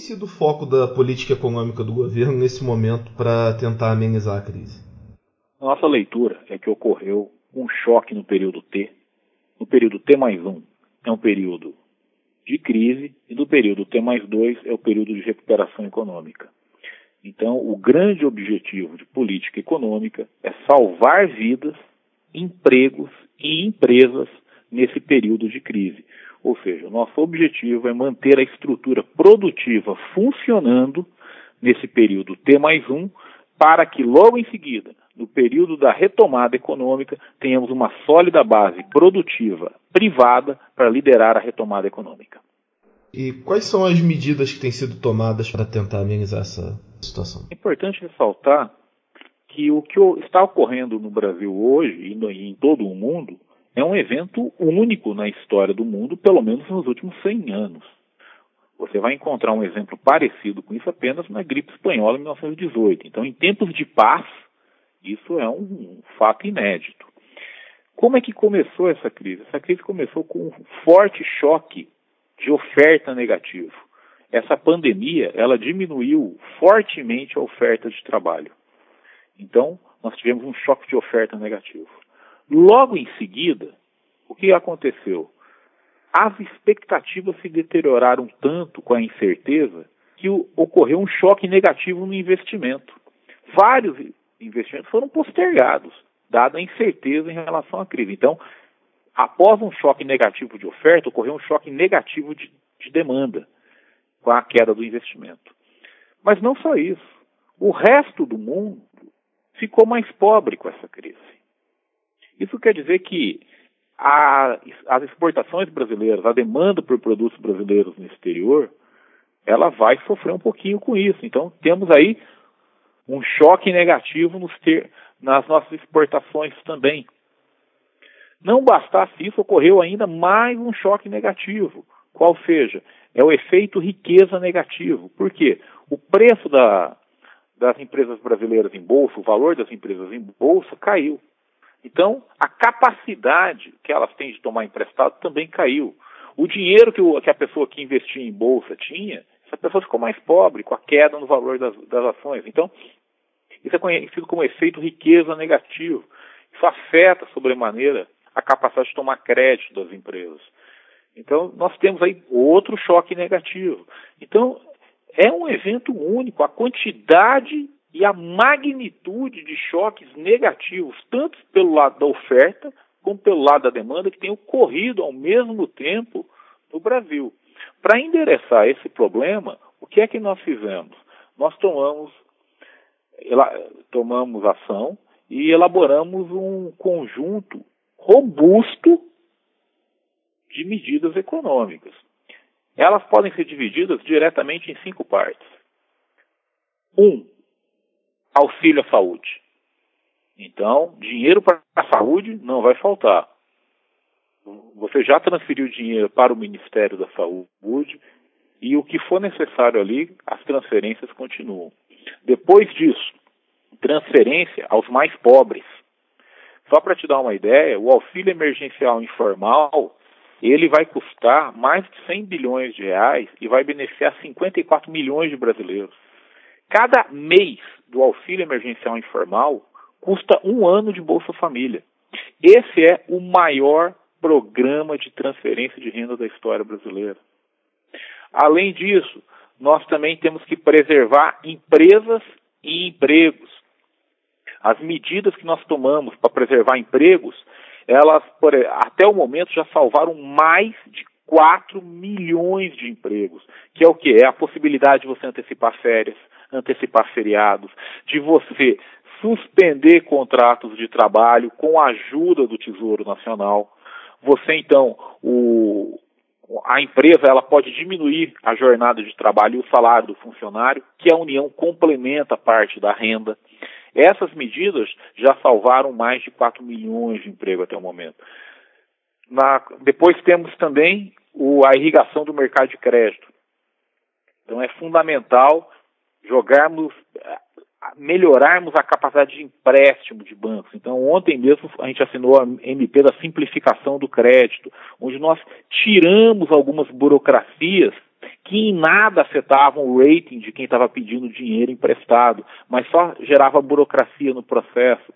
sido o foco da política econômica do governo nesse momento para tentar amenizar a crise? Nossa leitura é que ocorreu um choque no período T. No período T mais 1 é um período de crise e no período T mais 2 é o período de recuperação econômica. Então, o grande objetivo de política econômica é salvar vidas, empregos e empresas nesse período de crise. Ou seja, o nosso objetivo é manter a estrutura produtiva funcionando nesse período T mais 1, para que logo em seguida, no período da retomada econômica, tenhamos uma sólida base produtiva privada para liderar a retomada econômica. E quais são as medidas que têm sido tomadas para tentar amenizar essa situação? É importante ressaltar que o que está ocorrendo no Brasil hoje e em todo o mundo é um evento único na história do mundo, pelo menos nos últimos 100 anos. Você vai encontrar um exemplo parecido com isso apenas na gripe espanhola em 1918. Então, em tempos de paz, isso é um fato inédito. Como é que começou essa crise? Essa crise começou com um forte choque de oferta negativo. Essa pandemia, ela diminuiu fortemente a oferta de trabalho. Então, nós tivemos um choque de oferta negativo. Logo em seguida, o que aconteceu? As expectativas se deterioraram tanto com a incerteza que ocorreu um choque negativo no investimento. Vários investimentos foram postergados, dada a incerteza em relação à crise. Então, após um choque negativo de oferta, ocorreu um choque negativo de, de demanda, com a queda do investimento. Mas não só isso. O resto do mundo ficou mais pobre com essa crise. Isso quer dizer que a, as exportações brasileiras, a demanda por produtos brasileiros no exterior, ela vai sofrer um pouquinho com isso. Então, temos aí um choque negativo ter, nas nossas exportações também. Não bastasse isso, ocorreu ainda mais um choque negativo. Qual seja, é o efeito riqueza negativo. Por quê? O preço da, das empresas brasileiras em bolsa, o valor das empresas em bolsa caiu. Então, a capacidade que elas têm de tomar emprestado também caiu. O dinheiro que, o, que a pessoa que investia em bolsa tinha, essa pessoa ficou mais pobre com a queda no valor das, das ações. Então, isso é conhecido como efeito riqueza negativo. Isso afeta sobremaneira a capacidade de tomar crédito das empresas. Então, nós temos aí outro choque negativo. Então, é um evento único. A quantidade e a magnitude de choques negativos, tanto pelo lado da oferta como pelo lado da demanda, que tem ocorrido ao mesmo tempo no Brasil. Para endereçar esse problema, o que é que nós fizemos? Nós tomamos, tomamos ação e elaboramos um conjunto robusto de medidas econômicas. Elas podem ser divididas diretamente em cinco partes. Um, auxílio à saúde. Então, dinheiro para a saúde não vai faltar. Você já transferiu dinheiro para o Ministério da Saúde e o que for necessário ali, as transferências continuam. Depois disso, transferência aos mais pobres. Só para te dar uma ideia, o auxílio emergencial informal, ele vai custar mais de 100 bilhões de reais e vai beneficiar 54 milhões de brasileiros. Cada mês do auxílio emergencial informal custa um ano de Bolsa Família. Esse é o maior programa de transferência de renda da história brasileira. Além disso, nós também temos que preservar empresas e empregos. As medidas que nós tomamos para preservar empregos, elas, por, até o momento, já salvaram mais de 4 milhões de empregos, que é o que? É a possibilidade de você antecipar férias, antecipar feriados, de você suspender contratos de trabalho com a ajuda do Tesouro Nacional. Você então, o, a empresa ela pode diminuir a jornada de trabalho e o salário do funcionário, que a União complementa parte da renda. Essas medidas já salvaram mais de 4 milhões de empregos até o momento. Na, depois temos também o, a irrigação do mercado de crédito. Então é fundamental jogarmos, eh, melhorarmos a capacidade de empréstimo de bancos. Então, ontem mesmo a gente assinou a MP da simplificação do crédito, onde nós tiramos algumas burocracias que em nada afetavam o rating de quem estava pedindo dinheiro emprestado, mas só gerava burocracia no processo.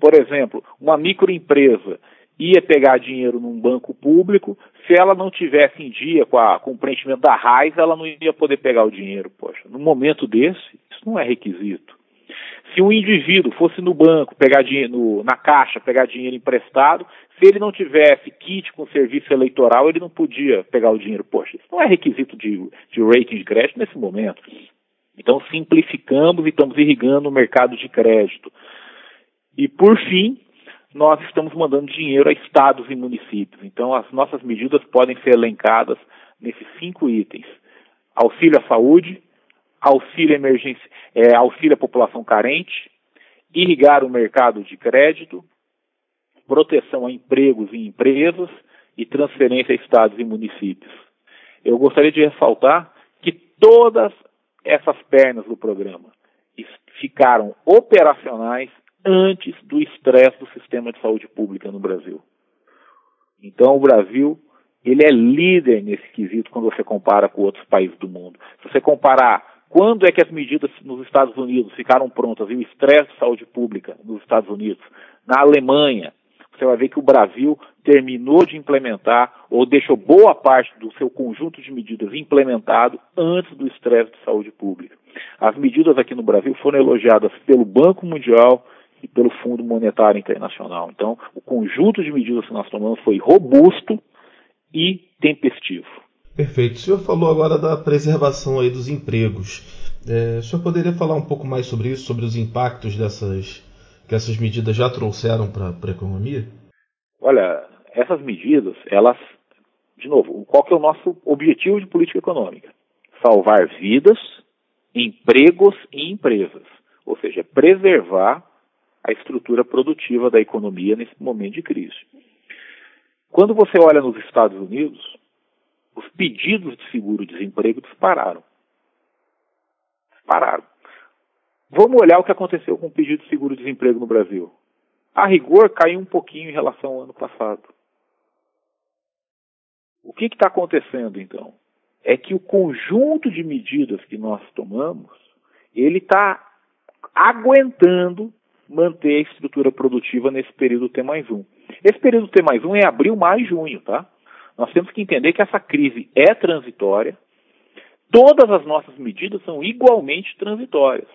Por exemplo, uma microempresa ia pegar dinheiro num banco público, se ela não tivesse em dia com, a, com o preenchimento da raiz, ela não ia poder pegar o dinheiro. Poxa, num momento desse, isso não é requisito. Se um indivíduo fosse no banco, pegar dinheiro, no, na caixa, pegar dinheiro emprestado, se ele não tivesse kit com serviço eleitoral, ele não podia pegar o dinheiro. Poxa, isso não é requisito de, de rating de crédito nesse momento. Então, simplificamos e estamos irrigando o mercado de crédito. E, por fim, nós estamos mandando dinheiro a estados e municípios. Então, as nossas medidas podem ser elencadas nesses cinco itens: auxílio à saúde, auxílio, emergência, é, auxílio à população carente, irrigar o mercado de crédito, proteção a empregos e empresas e transferência a estados e municípios. Eu gostaria de ressaltar que todas essas pernas do programa ficaram operacionais antes do estresse do sistema de saúde pública no Brasil. Então, o Brasil ele é líder nesse quesito quando você compara com outros países do mundo. Se você comparar quando é que as medidas nos Estados Unidos ficaram prontas e o estresse de saúde pública nos Estados Unidos, na Alemanha, você vai ver que o Brasil terminou de implementar ou deixou boa parte do seu conjunto de medidas implementado antes do estresse de saúde pública. As medidas aqui no Brasil foram elogiadas pelo Banco Mundial, e pelo Fundo Monetário Internacional. Então, o conjunto de medidas que nós tomamos foi robusto e tempestivo. Perfeito. O senhor falou agora da preservação aí dos empregos. É, o senhor poderia falar um pouco mais sobre isso, sobre os impactos dessas que essas medidas já trouxeram para a economia? Olha, essas medidas, elas, de novo, qual que é o nosso objetivo de política econômica? Salvar vidas, empregos e empresas. Ou seja, preservar a estrutura produtiva da economia nesse momento de crise. Quando você olha nos Estados Unidos, os pedidos de seguro-desemprego dispararam. Dispararam. Vamos olhar o que aconteceu com o pedido de seguro-desemprego no Brasil. A rigor caiu um pouquinho em relação ao ano passado. O que está acontecendo então? É que o conjunto de medidas que nós tomamos, ele está aguentando manter a estrutura produtiva nesse período T mais um. Esse período T mais um é abril, maio e junho, tá? Nós temos que entender que essa crise é transitória, todas as nossas medidas são igualmente transitórias.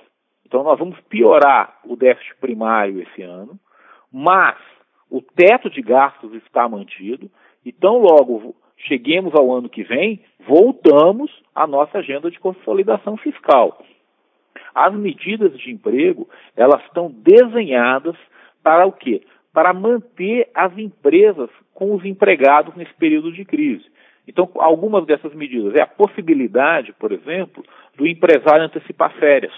Então nós vamos piorar o déficit primário esse ano, mas o teto de gastos está mantido, e tão logo cheguemos ao ano que vem, voltamos à nossa agenda de consolidação fiscal. As medidas de emprego, elas estão desenhadas para o quê? Para manter as empresas com os empregados nesse período de crise. Então, algumas dessas medidas é a possibilidade, por exemplo, do empresário antecipar férias.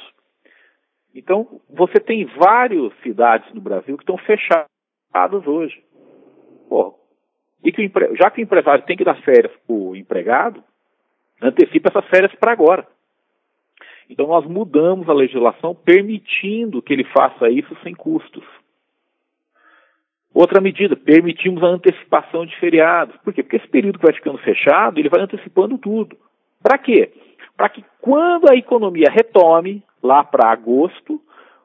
Então, você tem várias cidades no Brasil que estão fechadas hoje. Pô, e que já que o empresário tem que dar férias para o empregado, antecipa essas férias para agora. Então nós mudamos a legislação permitindo que ele faça isso sem custos. Outra medida, permitimos a antecipação de feriados. Por quê? Porque esse período que vai ficando fechado, ele vai antecipando tudo. Para quê? Para que quando a economia retome, lá para agosto,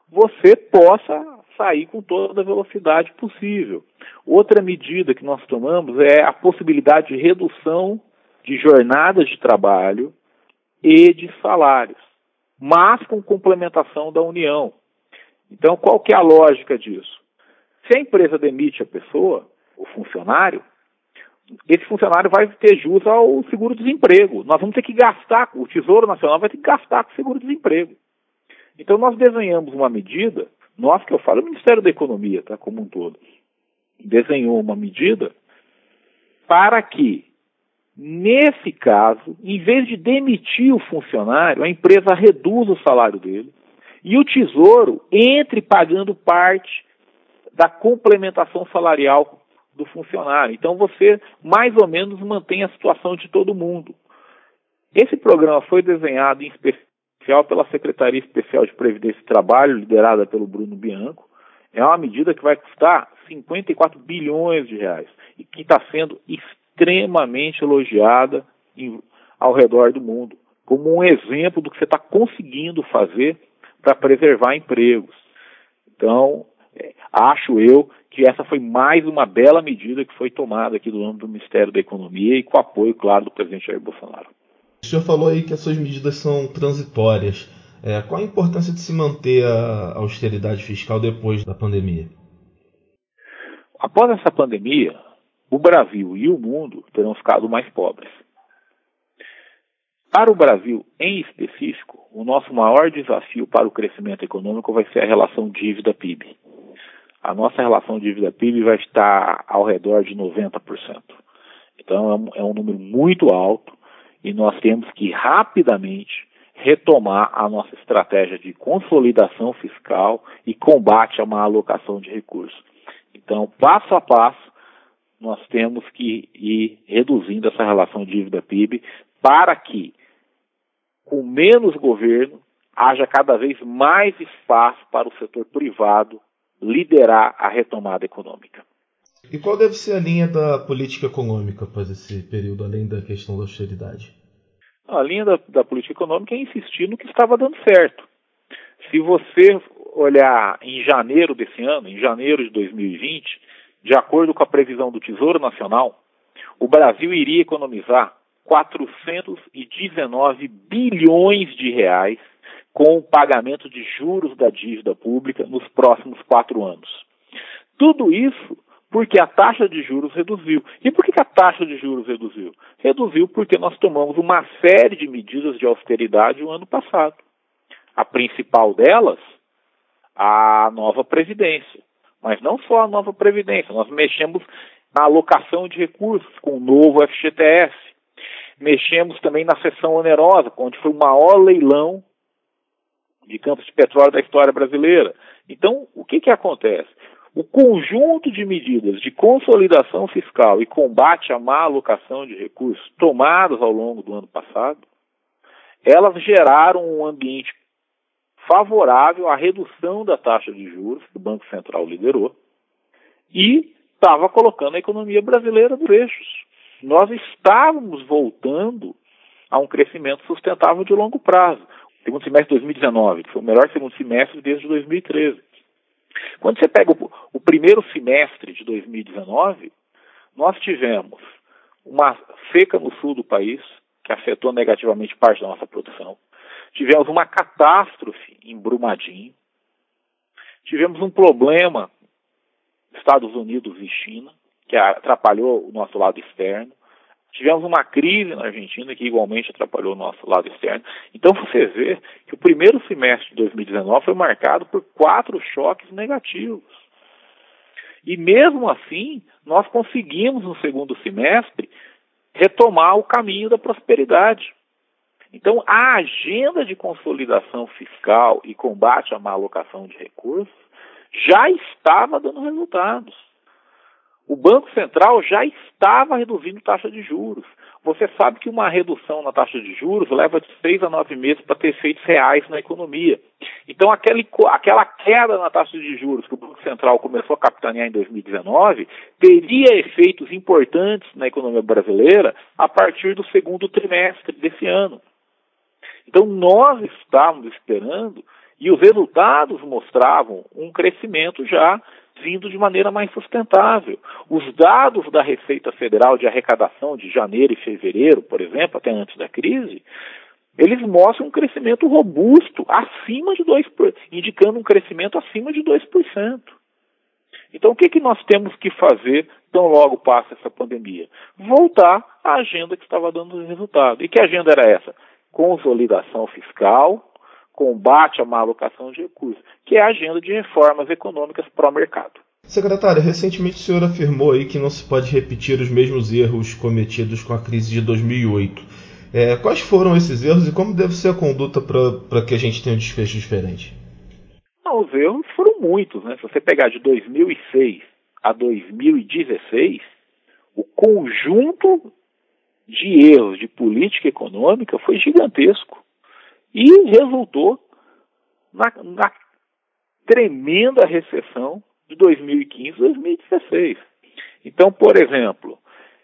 você possa sair com toda a velocidade possível. Outra medida que nós tomamos é a possibilidade de redução de jornadas de trabalho e de salários mas com complementação da União. Então, qual que é a lógica disso? Se a empresa demite a pessoa, o funcionário, esse funcionário vai ter jus ao seguro-desemprego. Nós vamos ter que gastar, o Tesouro Nacional vai ter que gastar com o seguro-desemprego. Então, nós desenhamos uma medida, nós que eu falo, o Ministério da Economia, tá, como um todo, desenhou uma medida para que Nesse caso, em vez de demitir o funcionário, a empresa reduz o salário dele e o tesouro entre pagando parte da complementação salarial do funcionário. Então você mais ou menos mantém a situação de todo mundo. Esse programa foi desenhado em especial pela Secretaria Especial de Previdência e Trabalho, liderada pelo Bruno Bianco. É uma medida que vai custar 54 bilhões de reais e que está sendo extremamente elogiada em, ao redor do mundo, como um exemplo do que você está conseguindo fazer para preservar empregos. Então, é, acho eu que essa foi mais uma bela medida que foi tomada aqui do âmbito do Ministério da Economia e com apoio, claro, do presidente Jair Bolsonaro. O senhor falou aí que essas medidas são transitórias. É, qual a importância de se manter a austeridade fiscal depois da pandemia? Após essa pandemia, o Brasil e o mundo terão ficado mais pobres. Para o Brasil, em específico, o nosso maior desafio para o crescimento econômico vai ser a relação dívida-PIB. A nossa relação dívida-PIB vai estar ao redor de 90%. Então, é um, é um número muito alto e nós temos que rapidamente retomar a nossa estratégia de consolidação fiscal e combate a má alocação de recursos. Então, passo a passo, nós temos que ir reduzindo essa relação dívida-PIB para que, com menos governo, haja cada vez mais espaço para o setor privado liderar a retomada econômica. E qual deve ser a linha da política econômica após esse período, além da questão da austeridade? A linha da, da política econômica é insistir no que estava dando certo. Se você olhar em janeiro desse ano, em janeiro de 2020, de acordo com a previsão do Tesouro Nacional, o Brasil iria economizar 419 bilhões de reais com o pagamento de juros da dívida pública nos próximos quatro anos. Tudo isso porque a taxa de juros reduziu. E por que a taxa de juros reduziu? Reduziu porque nós tomamos uma série de medidas de austeridade no ano passado. A principal delas, a nova Previdência. Mas não só a nova Previdência, nós mexemos na alocação de recursos com o novo FGTS. Mexemos também na seção onerosa, onde foi o maior leilão de campos de petróleo da história brasileira. Então, o que, que acontece? O conjunto de medidas de consolidação fiscal e combate à má alocação de recursos tomadas ao longo do ano passado, elas geraram um ambiente favorável à redução da taxa de juros que o Banco Central liderou e estava colocando a economia brasileira nos eixos. Nós estávamos voltando a um crescimento sustentável de longo prazo. Segundo semestre de 2019, que foi o melhor segundo semestre desde 2013. Quando você pega o, o primeiro semestre de 2019, nós tivemos uma seca no sul do país, que afetou negativamente parte da nossa produção. Tivemos uma catástrofe em Brumadinho. Tivemos um problema Estados Unidos e China, que atrapalhou o nosso lado externo. Tivemos uma crise na Argentina que igualmente atrapalhou o nosso lado externo. Então você vê que o primeiro semestre de 2019 foi marcado por quatro choques negativos. E mesmo assim, nós conseguimos no segundo semestre retomar o caminho da prosperidade. Então, a agenda de consolidação fiscal e combate à má alocação de recursos já estava dando resultados o Banco Central já estava reduzindo taxa de juros. Você sabe que uma redução na taxa de juros leva de seis a nove meses para ter efeitos reais na economia. Então, aquele, aquela queda na taxa de juros que o Banco Central começou a capitanear em 2019 teria efeitos importantes na economia brasileira a partir do segundo trimestre desse ano. Então, nós estávamos esperando e os resultados mostravam um crescimento já vindo de maneira mais sustentável. Os dados da Receita Federal de arrecadação de janeiro e fevereiro, por exemplo, até antes da crise, eles mostram um crescimento robusto, acima de 2%, indicando um crescimento acima de 2%. Então, o que, que nós temos que fazer tão logo passa essa pandemia? Voltar à agenda que estava dando resultado. E que agenda era essa? Consolidação fiscal, combate à má alocação de recursos, que é a agenda de reformas econômicas pró-mercado. Secretário, recentemente o senhor afirmou aí que não se pode repetir os mesmos erros cometidos com a crise de 2008. É, quais foram esses erros e como deve ser a conduta para que a gente tenha um desfecho diferente? Não, os erros foram muitos. Né? Se você pegar de 2006 a 2016, o conjunto de erros de política econômica foi gigantesco. E resultou na, na tremenda recessão de 2015 2016. Então, por exemplo,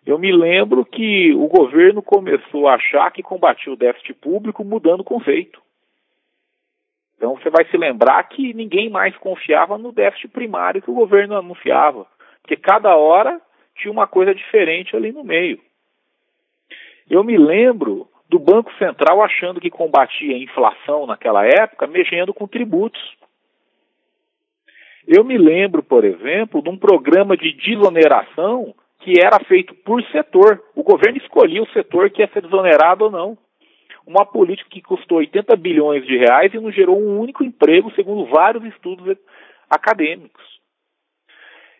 Eu me lembro que o governo começou a achar que combatia o déficit público mudando o conceito. Então você vai se lembrar que ninguém mais confiava no déficit primário que o governo anunciava, porque cada hora tinha uma coisa diferente ali no meio. Eu me lembro do Banco Central achando que combatia a inflação naquela época, mexendo com tributos. Eu me lembro, por exemplo, de um programa de desoneração que era feito por setor. O governo escolhia o setor que ia ser desonerado ou não. Uma política que custou 80 bilhões de reais e não gerou um único emprego, segundo vários estudos acadêmicos.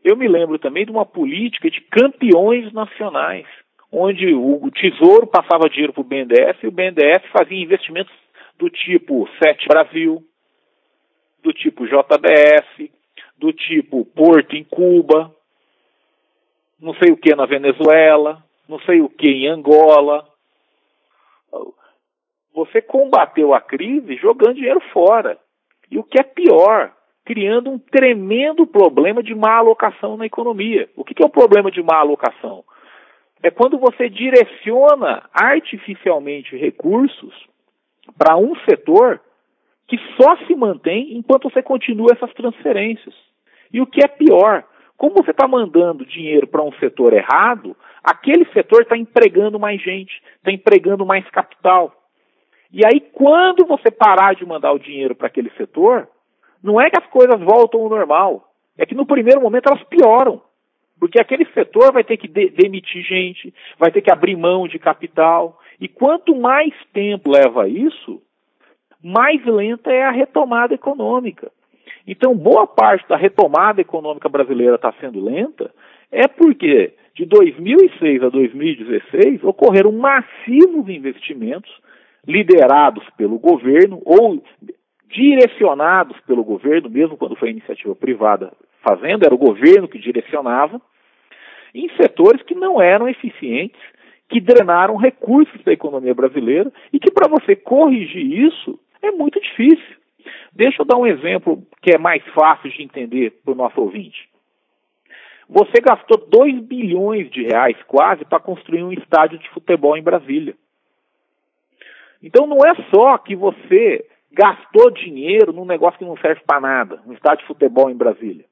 Eu me lembro também de uma política de campeões nacionais, onde o Tesouro passava dinheiro para o BNDES e o BNDES fazia investimentos do tipo Sete Brasil, do tipo JBS, do tipo Porto em Cuba, não sei o que na Venezuela, não sei o que em Angola. Você combateu a crise jogando dinheiro fora. E o que é pior, criando um tremendo problema de má alocação na economia. O que é o problema de má alocação? É quando você direciona artificialmente recursos para um setor que só se mantém enquanto você continua essas transferências. E o que é pior, como você está mandando dinheiro para um setor errado, aquele setor está empregando mais gente, está empregando mais capital. E aí, quando você parar de mandar o dinheiro para aquele setor, não é que as coisas voltam ao normal, é que no primeiro momento elas pioram. Porque aquele setor vai ter que de demitir gente, vai ter que abrir mão de capital. E quanto mais tempo leva isso, mais lenta é a retomada econômica. Então, boa parte da retomada econômica brasileira está sendo lenta, é porque de 2006 a 2016 ocorreram massivos investimentos liderados pelo governo ou direcionados pelo governo, mesmo quando foi iniciativa privada fazendo, era o governo que direcionava, em setores que não eram eficientes, que drenaram recursos da economia brasileira e que para você corrigir isso é muito difícil. Deixa eu dar um exemplo que é mais fácil de entender para o nosso ouvinte. Você gastou 2 bilhões de reais quase para construir um estádio de futebol em Brasília. Então não é só que você gastou dinheiro num negócio que não serve para nada, um estádio de futebol em Brasília.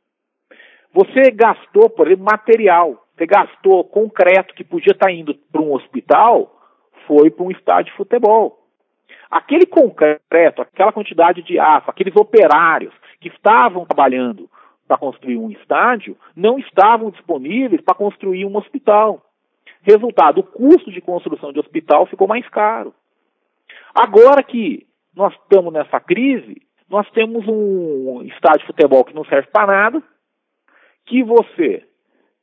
Você gastou, por exemplo, material. Você gastou concreto que podia estar indo para um hospital, foi para um estádio de futebol. Aquele concreto, aquela quantidade de aço, aqueles operários que estavam trabalhando para construir um estádio, não estavam disponíveis para construir um hospital. Resultado, o custo de construção de hospital ficou mais caro. Agora que nós estamos nessa crise, nós temos um estádio de futebol que não serve para nada, que você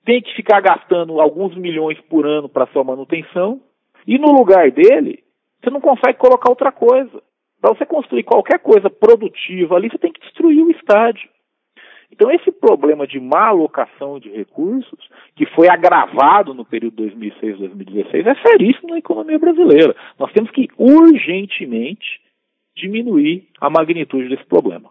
tem que ficar gastando alguns milhões por ano para sua manutenção, e no lugar dele, você não consegue colocar outra coisa. Para você construir qualquer coisa produtiva ali, você tem que destruir o estádio. Então, esse problema de má alocação de recursos, que foi agravado no período 2006-2016, é seríssimo na economia brasileira. Nós temos que urgentemente diminuir a magnitude desse problema.